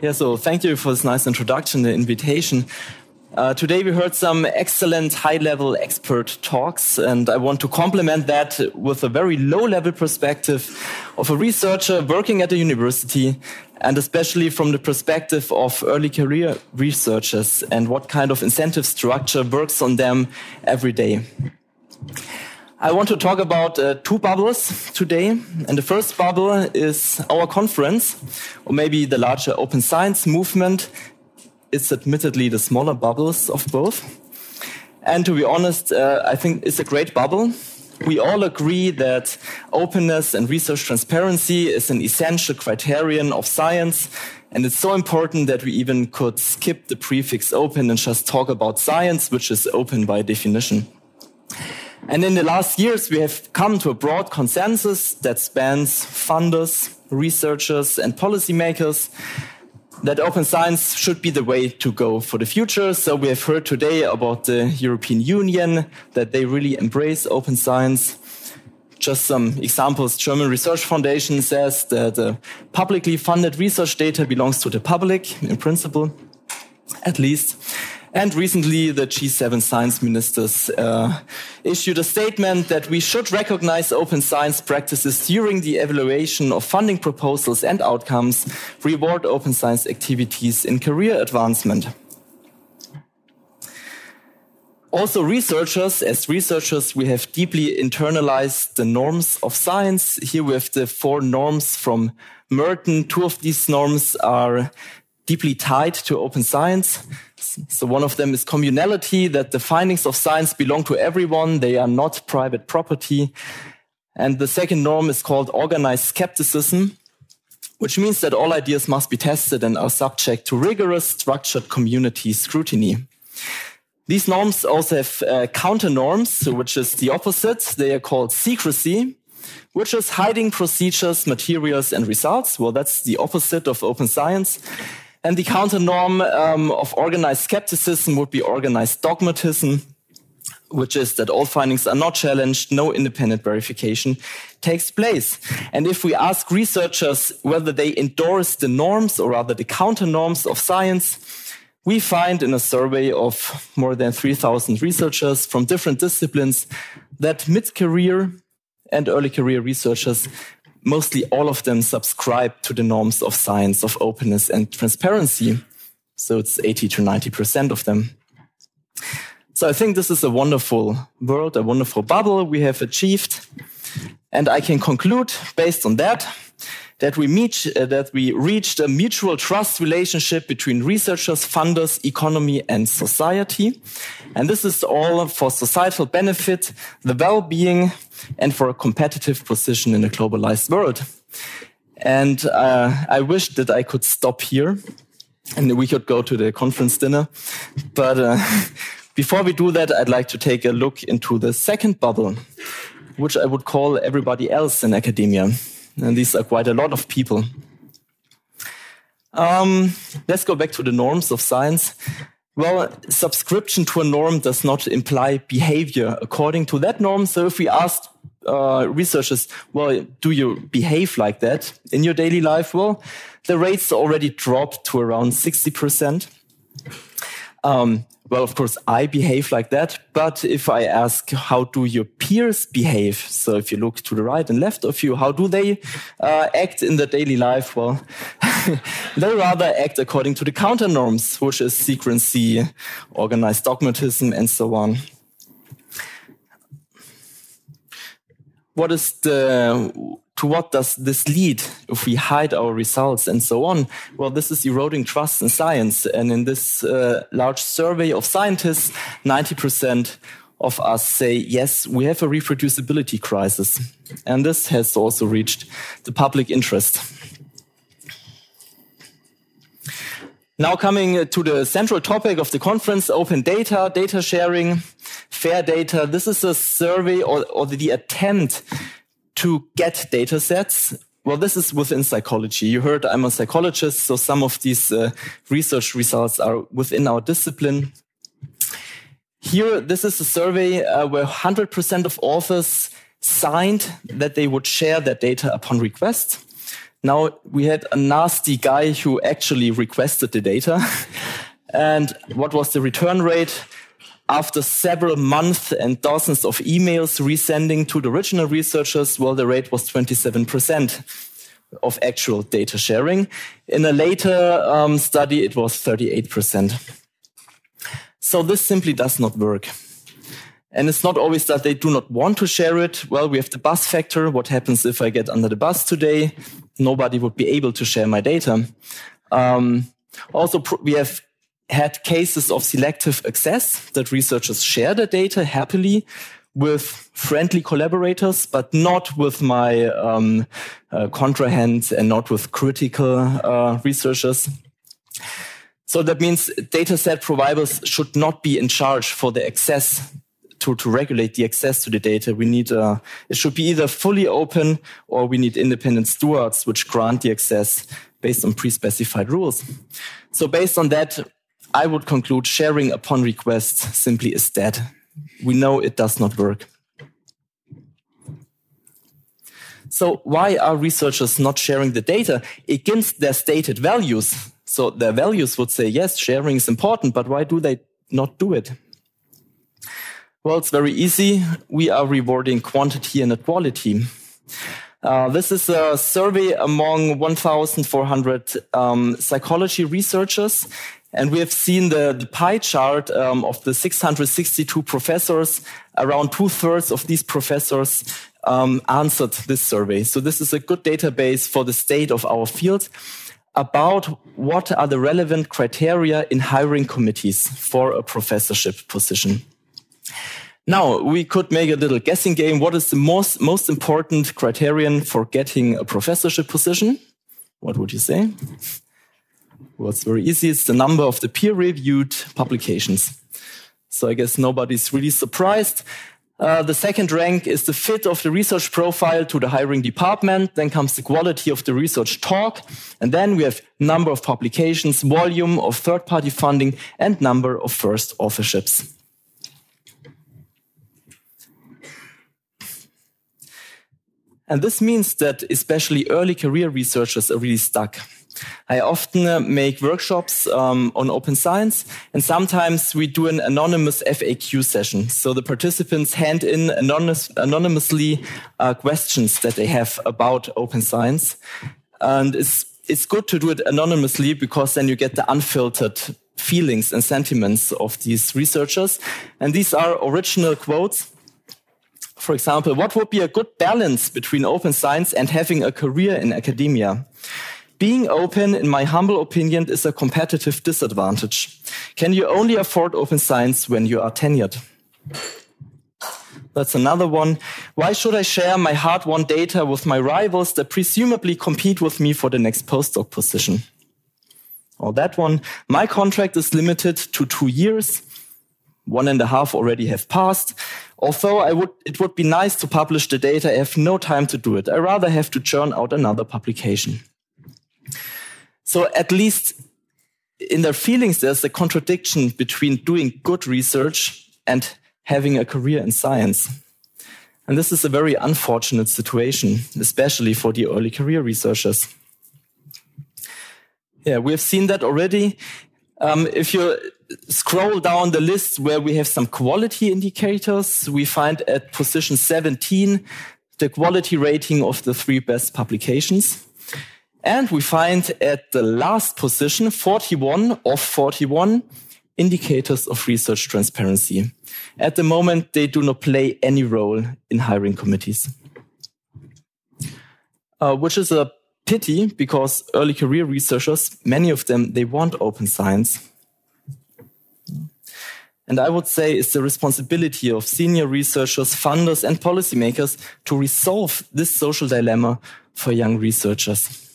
Yeah, so thank you for this nice introduction, the invitation. Uh, today we heard some excellent high-level expert talks, and I want to complement that with a very low-level perspective of a researcher working at a university, and especially from the perspective of early career researchers and what kind of incentive structure works on them every day. I want to talk about uh, two bubbles today. And the first bubble is our conference, or maybe the larger open science movement it's admittedly the smaller bubbles of both. And to be honest, uh, I think it's a great bubble. We all agree that openness and research transparency is an essential criterion of science. And it's so important that we even could skip the prefix open and just talk about science, which is open by definition. And in the last years, we have come to a broad consensus that spans funders, researchers, and policymakers that open science should be the way to go for the future. So we have heard today about the European Union, that they really embrace open science. Just some examples. German Research Foundation says that uh, publicly funded research data belongs to the public in principle, at least. And recently, the G7 science ministers uh, issued a statement that we should recognize open science practices during the evaluation of funding proposals and outcomes, reward open science activities in career advancement. Also, researchers, as researchers, we have deeply internalized the norms of science. Here we have the four norms from Merton. Two of these norms are deeply tied to open science. So one of them is communality, that the findings of science belong to everyone. They are not private property. And the second norm is called organized skepticism, which means that all ideas must be tested and are subject to rigorous structured community scrutiny. These norms also have uh, counter norms, which is the opposite. They are called secrecy, which is hiding procedures, materials, and results. Well, that's the opposite of open science. And the counter norm um, of organized skepticism would be organized dogmatism, which is that all findings are not challenged, no independent verification takes place. And if we ask researchers whether they endorse the norms or rather the counter norms of science, we find in a survey of more than 3,000 researchers from different disciplines that mid-career and early career researchers mostly all of them subscribe to the norms of science, of openness and transparency. So it's 80 to 90% of them. So I think this is a wonderful world, a wonderful bubble we have achieved. And I can conclude based on that that we meet, uh, that we reached a mutual trust relationship between researchers, funders, economy, and society. And this is all for societal benefit, the well-being, and for a competitive position in a globalized world. And uh, I wish that I could stop here and we could go to the conference dinner. But uh, before we do that, I'd like to take a look into the second bubble, which I would call everybody else in academia. And these are quite a lot of people. Um, let's go back to the norms of science. Well, subscription to a norm does not imply behavior according to that norm. So if we ask uh, researchers, well, do you behave like that in your daily life? Well, the rates already dropped to around 60%. Um, well, of course, I behave like that. But if I ask, how do your peers behave? So if you look to the right and left of you, how do they uh, act in their daily life? Well, they rather act according to the counter norms, which is secrecy, organized dogmatism, and so on. What is the to what does this lead if we hide our results and so on? Well, this is eroding trust in science. And in this uh, large survey of scientists, 90% of us say, yes, we have a reproducibility crisis. And this has also reached the public interest. Now coming to the central topic of the conference, open data, data sharing, fair data. This is a survey or, or the attempt to get data sets. Well, this is within psychology. You heard I'm a psychologist, so some of these uh, research results are within our discipline. Here, this is a survey uh, where 100% of authors signed that they would share their data upon request. Now we had a nasty guy who actually requested the data. and what was the return rate? After several months and dozens of emails resending to the original researchers, well, the rate was 27% of actual data sharing. In a later um, study, it was 38%. So this simply does not work. And it's not always that they do not want to share it. Well, we have the bus factor. What happens if I get under the bus today? Nobody would be able to share my data. Um, also, we have had cases of selective access that researchers share the data happily with friendly collaborators, but not with my um, uh, contrahands and not with critical uh, researchers. So that means dataset providers should not be in charge for the access to, to regulate the access to the data. We need, uh, it should be either fully open or we need independent stewards which grant the access based on pre-specified rules. So based on that, I would conclude sharing upon request simply is dead. We know it does not work. So why are researchers not sharing the data against their stated values? So their values would say, yes, sharing is important, but why do they not do it? Well, it's very easy. We are rewarding quantity and not quality. Uh, this is a survey among 1,400 um, psychology researchers, and we have seen the, the pie chart um, of the 662 professors. Around two thirds of these professors um, answered this survey. So this is a good database for the state of our field about what are the relevant criteria in hiring committees for a professorship position. Now we could make a little guessing game. What is the most, most important criterion for getting a professorship position? What would you say? It's very easy. It's the number of the peer reviewed publications. So I guess nobody's really surprised. Uh, the second rank is the fit of the research profile to the hiring department. Then comes the quality of the research talk. And then we have number of publications, volume of third party funding, and number of first authorships. And this means that especially early career researchers are really stuck. I often uh, make workshops um, on open science, and sometimes we do an anonymous FAQ session. So the participants hand in anonymous, anonymously uh, questions that they have about open science. And it's, it's good to do it anonymously because then you get the unfiltered feelings and sentiments of these researchers. And these are original quotes for example, what would be a good balance between open science and having a career in academia? Being open, in my humble opinion, is a competitive disadvantage. Can you only afford open science when you are tenured? That's another one. Why should I share my hard won data with my rivals that presumably compete with me for the next postdoc position? Or that one. My contract is limited to two years. One and a half already have passed. Although I would, it would be nice to publish the data, I have no time to do it. I rather have to churn out another publication. So at least in their feelings, there's a contradiction between doing good research and having a career in science. And this is a very unfortunate situation, especially for the early career researchers. Yeah, we have seen that already. Um, if you scroll down the list where we have some quality indicators, we find at position 17 the quality rating of the three best publications. And we find at the last position, 41 of 41 indicators of research transparency. At the moment, they do not play any role in hiring committees. Uh, which is a pity because early career researchers, many of them, they want open science. And I would say it's the responsibility of senior researchers, funders, and policymakers to resolve this social dilemma for young researchers.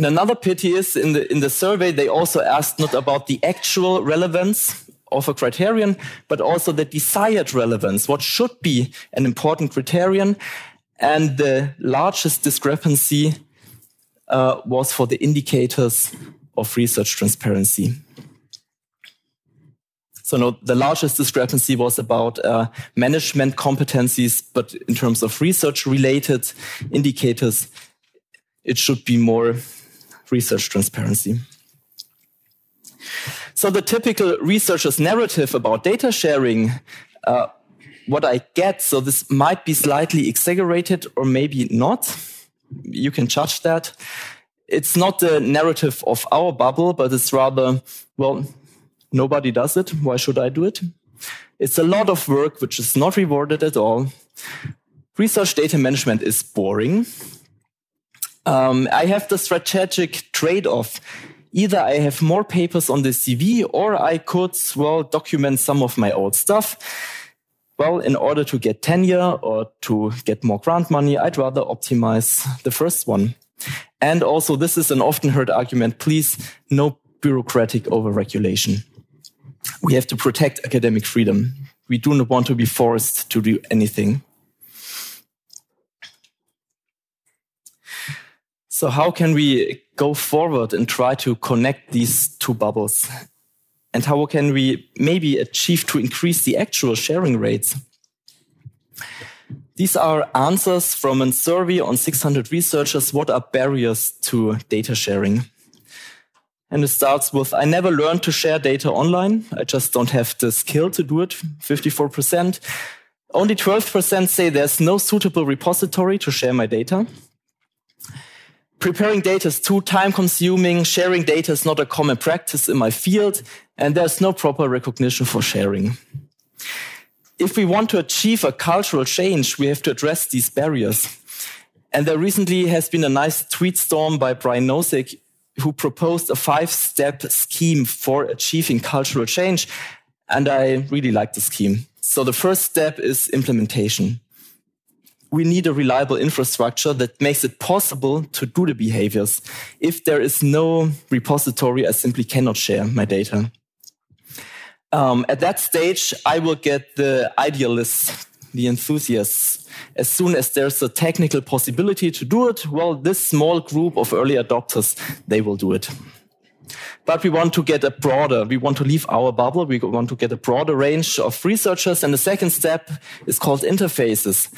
And another pity is in the, in the survey, they also asked not about the actual relevance of a criterion, but also the desired relevance. What should be an important criterion? And the largest discrepancy uh, was for the indicators of research transparency. So no, the largest discrepancy was about uh, management competencies, but in terms of research related indicators, it should be more research transparency. So the typical researcher's narrative about data sharing, uh, what I get, so this might be slightly exaggerated or maybe not. You can judge that. It's not the narrative of our bubble, but it's rather, well, nobody does it. Why should I do it? It's a lot of work which is not rewarded at all. Research data management is boring. Um, I have the strategic trade off. Either I have more papers on the CV or I could, well, document some of my old stuff. Well, in order to get tenure or to get more grant money, I'd rather optimize the first one. And also, this is an often heard argument. Please, no bureaucratic overregulation. We have to protect academic freedom. We do not want to be forced to do anything. So how can we go forward and try to connect these two bubbles? And how can we maybe achieve to increase the actual sharing rates? These are answers from a survey on 600 researchers. What are barriers to data sharing? And it starts with, I never learned to share data online. I just don't have the skill to do it. 54%. Only 12% say there's no suitable repository to share my data preparing data is too time consuming. Sharing data is not a common practice in my field, and there's no proper recognition for sharing. If we want to achieve a cultural change, we have to address these barriers. And there recently has been a nice tweet storm by Brian Nosek, who proposed a five step scheme for achieving cultural change. And I really like the scheme. So the first step is implementation we need a reliable infrastructure that makes it possible to do the behaviors. If there is no repository, I simply cannot share my data. Um, at that stage, I will get the idealists, the enthusiasts. As soon as there's a technical possibility to do it, well, this small group of early adopters, they will do it. But we want to get a broader, we want to leave our bubble, we want to get a broader range of researchers. And the second step is called interfaces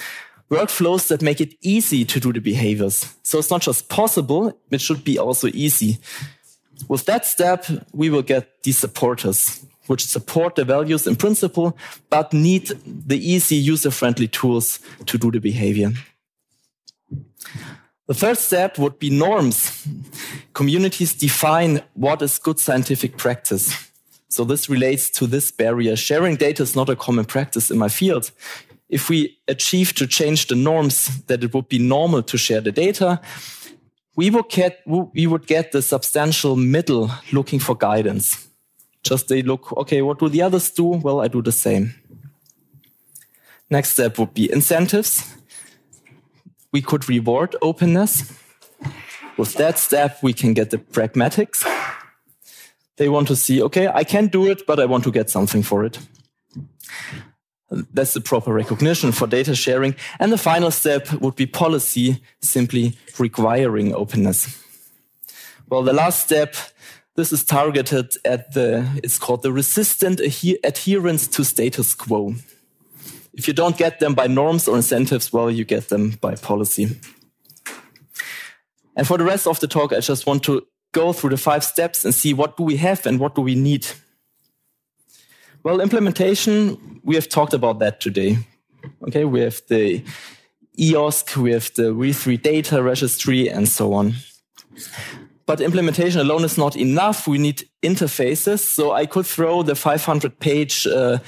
workflows that make it easy to do the behaviors. So it's not just possible, it should be also easy. With that step, we will get these supporters, which support the values in principle, but need the easy user-friendly tools to do the behavior. The third step would be norms. Communities define what is good scientific practice. So this relates to this barrier. Sharing data is not a common practice in my field if we achieve to change the norms that it would be normal to share the data, we would get, we would get the substantial middle looking for guidance. Just they look, okay, what do the others do? Well, I do the same. Next step would be incentives. We could reward openness. With that step, we can get the pragmatics. They want to see, okay, I can do it, but I want to get something for it. That's the proper recognition for data sharing. And the final step would be policy simply requiring openness. Well, the last step, this is targeted at the, it's called the resistant adherence to status quo. If you don't get them by norms or incentives, well, you get them by policy. And for the rest of the talk, I just want to go through the five steps and see what do we have and what do we need well, implementation, we have talked about that today. Okay, we have the EOSC, we have the W3 data registry, and so on. But implementation alone is not enough. We need interfaces. So I could throw the 500 page uh,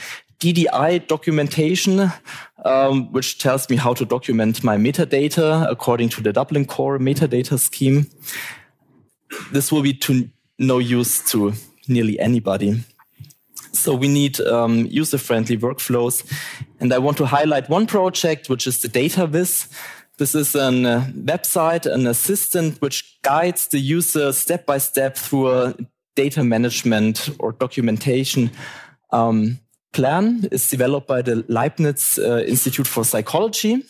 DDI documentation, um, which tells me how to document my metadata according to the Dublin Core metadata scheme. This will be to no use to nearly anybody. So we need um, user-friendly workflows. And I want to highlight one project, which is the DataWiz. This is a uh, website, an assistant which guides the user step by step through a data management or documentation um, plan. It's developed by the Leibniz uh, Institute for Psychology,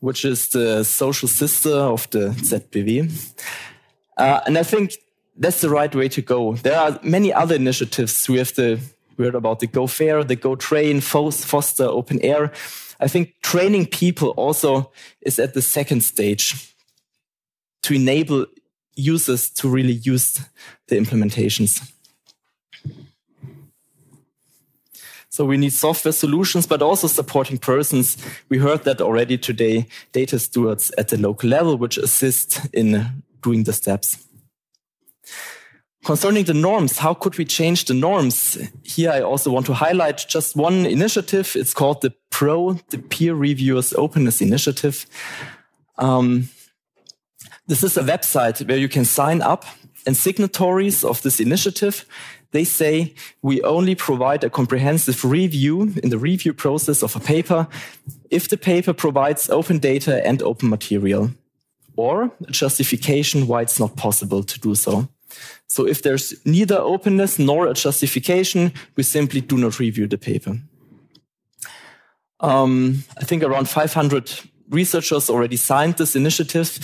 which is the social sister of the ZBW. Uh, and I think that's the right way to go. There are many other initiatives. We have the we heard about the Go Fair, the Go Train, Foster OpenAIRE. I think training people also is at the second stage to enable users to really use the implementations. So we need software solutions, but also supporting persons. We heard that already today, data stewards at the local level, which assist in doing the steps. Concerning the norms, how could we change the norms? Here I also want to highlight just one initiative. It's called the PRO, the Peer Reviewers Openness Initiative. Um, this is a website where you can sign up and signatories of this initiative they say we only provide a comprehensive review in the review process of a paper if the paper provides open data and open material or a justification why it's not possible to do so. So if there's neither openness nor a justification, we simply do not review the paper. Um, I think around 500 researchers already signed this initiative,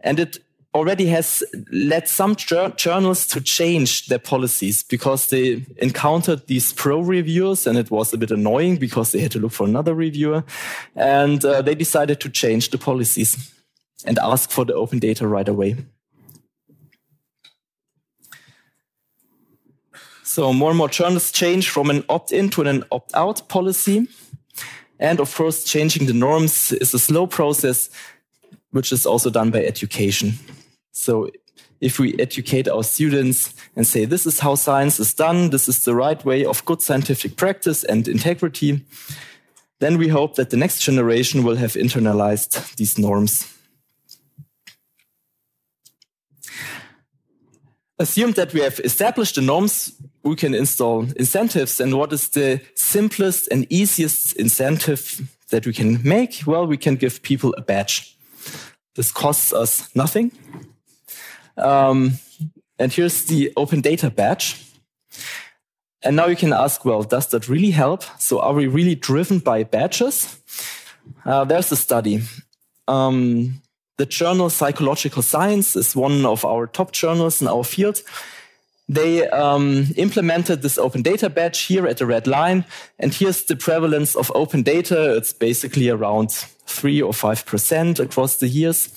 and it already has led some journals to change their policies because they encountered these pro reviewers and it was a bit annoying because they had to look for another reviewer and uh, they decided to change the policies and ask for the open data right away. So more and more journals change from an opt-in to an opt-out policy. And of course, changing the norms is a slow process, which is also done by education. So if we educate our students and say, this is how science is done, this is the right way of good scientific practice and integrity, then we hope that the next generation will have internalized these norms. Assume that we have established the norms, we can install incentives. And what is the simplest and easiest incentive that we can make? Well, we can give people a badge. This costs us nothing. Um, and here's the open data badge. And now you can ask, well, does that really help? So are we really driven by badges? Uh, there's a study. Um, the journal Psychological Science is one of our top journals in our field. They um, implemented this open data badge here at the red line. And here's the prevalence of open data. It's basically around three or 5% across the years.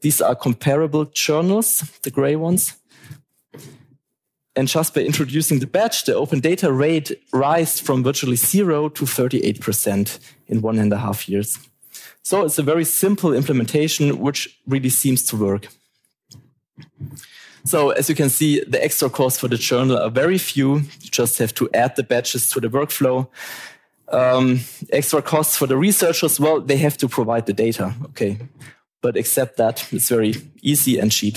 These are comparable journals, the gray ones. And just by introducing the badge, the open data rate rise from virtually zero to 38% in one and a half years. So it's a very simple implementation, which really seems to work. So as you can see, the extra costs for the journal are very few. You just have to add the badges to the workflow. Um, extra costs for the researchers, well, they have to provide the data. Okay. But except that, it's very easy and cheap.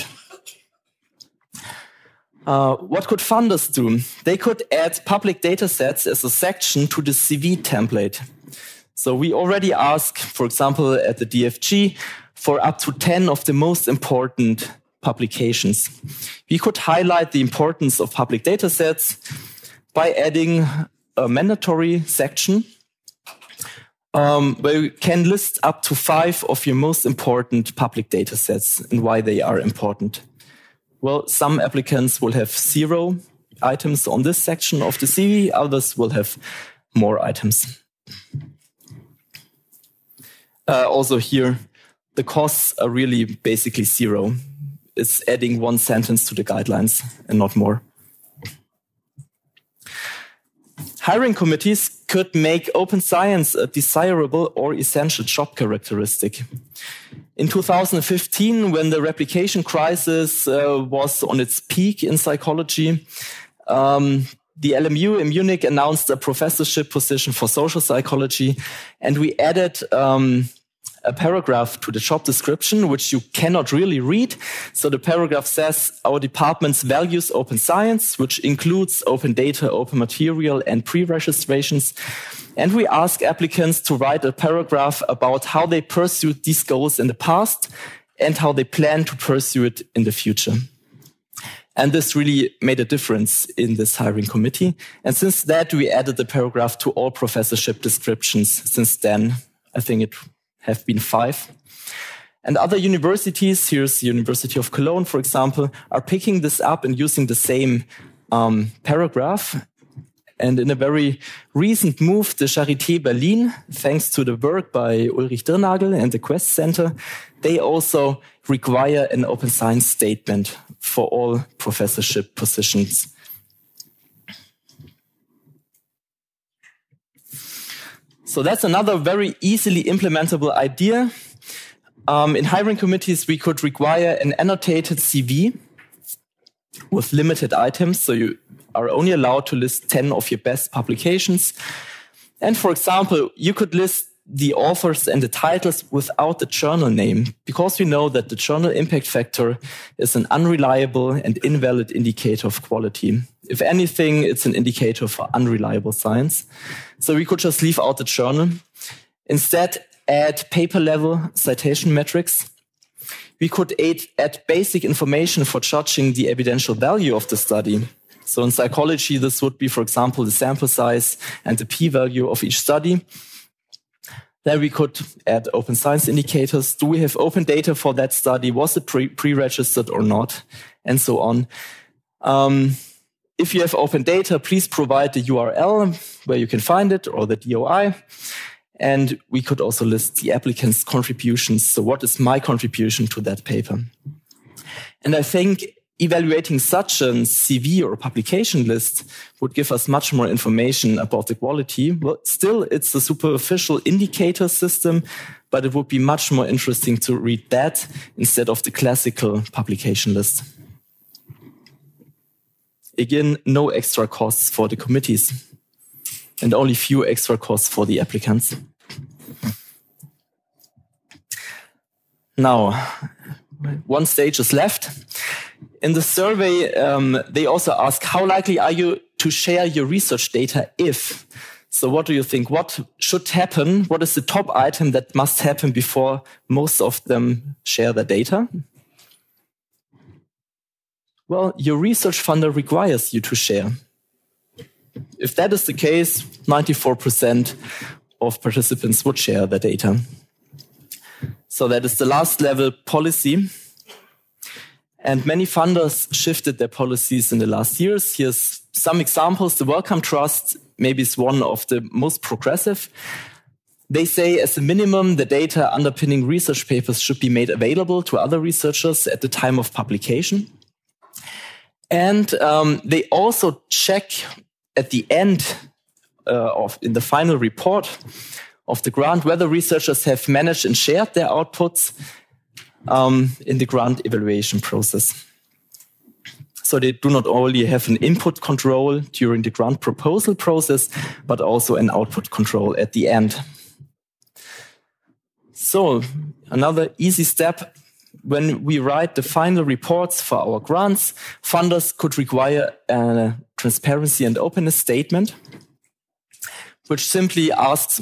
Uh, what could funders do? They could add public data sets as a section to the CV template. So we already ask, for example, at the DFG, for up to 10 of the most important publications. We could highlight the importance of public data sets by adding a mandatory section um, where you can list up to five of your most important public data sets and why they are important. Well, some applicants will have zero items on this section of the CV, others will have more items. Uh, also here, the costs are really basically zero. It's adding one sentence to the guidelines and not more. Hiring committees could make open science a desirable or essential job characteristic. In 2015, when the replication crisis uh, was on its peak in psychology, um, the LMU in Munich announced a professorship position for social psychology, and we added um, a paragraph to the job description, which you cannot really read. So the paragraph says our department's values open science, which includes open data, open material, and pre-registrations. And we ask applicants to write a paragraph about how they pursued these goals in the past and how they plan to pursue it in the future. And this really made a difference in this hiring committee. And since that, we added the paragraph to all professorship descriptions. Since then, I think it have been five. And other universities, here's the University of Cologne, for example, are picking this up and using the same um, paragraph. And in a very recent move, the Charité Berlin, thanks to the work by Ulrich Dirnagl and the Quest Center, they also require an open science statement for all professorship positions. So that's another very easily implementable idea. Um, in hiring committees, we could require an annotated CV with limited items. So you are only allowed to list 10 of your best publications. And for example, you could list the authors and the titles without the journal name because we know that the journal impact factor is an unreliable and invalid indicator of quality. If anything, it's an indicator for unreliable science. So we could just leave out the journal. Instead, add paper level citation metrics. We could add basic information for judging the evidential value of the study. So in psychology, this would be, for example, the sample size and the p-value of each study. Then we could add open science indicators. Do we have open data for that study? Was it pre-registered or not? And so on. Um, if you have open data, please provide the URL where you can find it or the DOI. And we could also list the applicant's contributions. So what is my contribution to that paper? And I think evaluating such a CV or publication list would give us much more information about the quality. But still, it's a superficial indicator system, but it would be much more interesting to read that instead of the classical publication list. Again, no extra costs for the committees and only few extra costs for the applicants. Now, one stage is left. In the survey, um, they also ask, how likely are you to share your research data if? So what do you think? What should happen? What is the top item that must happen before most of them share the data? Well, your research funder requires you to share. If that is the case, 94% of participants would share the data. So that is the last level policy. And many funders shifted their policies in the last years. Here's some examples. The Wellcome Trust maybe is one of the most progressive. They say, as a minimum, the data underpinning research papers should be made available to other researchers at the time of publication. And um, they also check at the end uh, of in the final report of the grant whether researchers have managed and shared their outputs um, in the grant evaluation process. So they do not only have an input control during the grant proposal process, but also an output control at the end. So another easy step when we write the final reports for our grants, funders could require a transparency and openness statement, which simply asks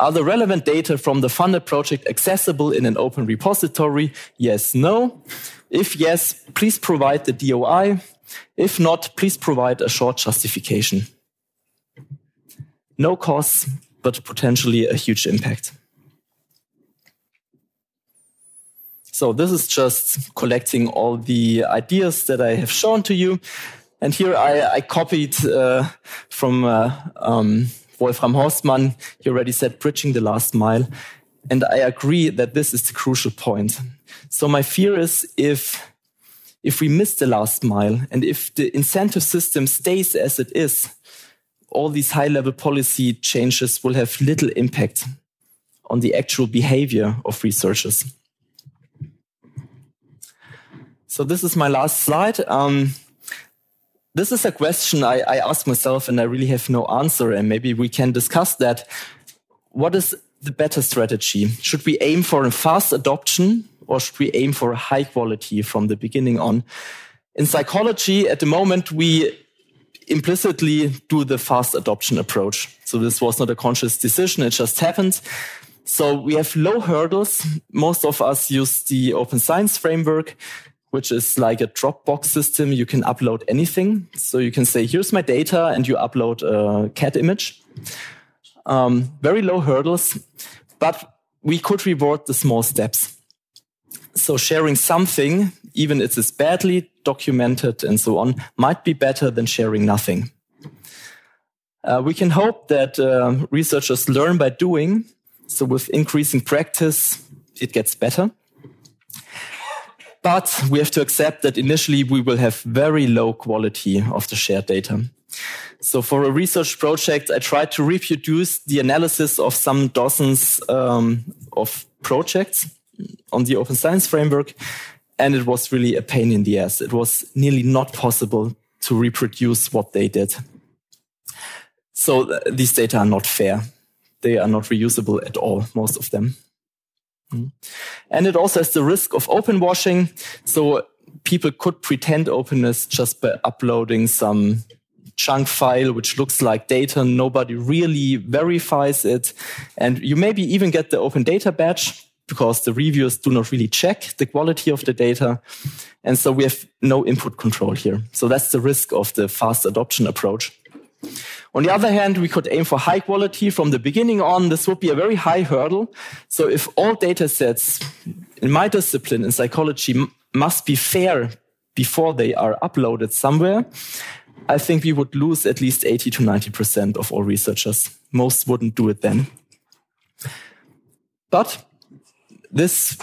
are the relevant data from the funded project accessible in an open repository? Yes, no. If yes, please provide the DOI. If not, please provide a short justification. No costs, but potentially a huge impact. So this is just collecting all the ideas that I have shown to you. And here I, I copied uh, from uh, um, Wolfram Horstmann, he already said bridging the last mile. And I agree that this is the crucial point. So my fear is if, if we miss the last mile and if the incentive system stays as it is, all these high level policy changes will have little impact on the actual behavior of researchers. So this is my last slide. Um, this is a question I, I ask myself and I really have no answer. And maybe we can discuss that. What is the better strategy? Should we aim for a fast adoption or should we aim for a high quality from the beginning on? In psychology, at the moment, we implicitly do the fast adoption approach. So this was not a conscious decision. It just happened. So we have low hurdles. Most of us use the open science framework which is like a Dropbox system. You can upload anything. So you can say, here's my data, and you upload a cat image. Um, very low hurdles, but we could reward the small steps. So sharing something, even if it's badly documented and so on, might be better than sharing nothing. Uh, we can hope that uh, researchers learn by doing. So with increasing practice, it gets better. But we have to accept that initially we will have very low quality of the shared data. So for a research project, I tried to reproduce the analysis of some dozens um, of projects on the Open Science Framework. And it was really a pain in the ass. It was nearly not possible to reproduce what they did. So th these data are not fair. They are not reusable at all, most of them. Mm. And it also has the risk of open washing. So people could pretend openness just by uploading some chunk file which looks like data. Nobody really verifies it. And you maybe even get the open data badge because the reviewers do not really check the quality of the data. And so we have no input control here. So that's the risk of the fast adoption approach. On the other hand, we could aim for high quality from the beginning on. This would be a very high hurdle. So if all data sets in my discipline in psychology must be fair before they are uploaded somewhere, I think we would lose at least 80 to 90% of all researchers. Most wouldn't do it then. But this,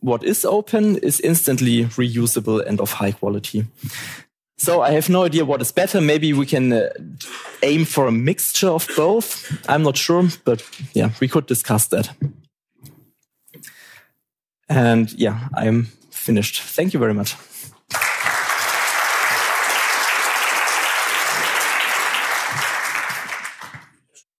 what is open, is instantly reusable and of high quality. So I have no idea what is better. Maybe we can uh, aim for a mixture of both. I'm not sure, but yeah, we could discuss that. And yeah, I'm finished. Thank you very much.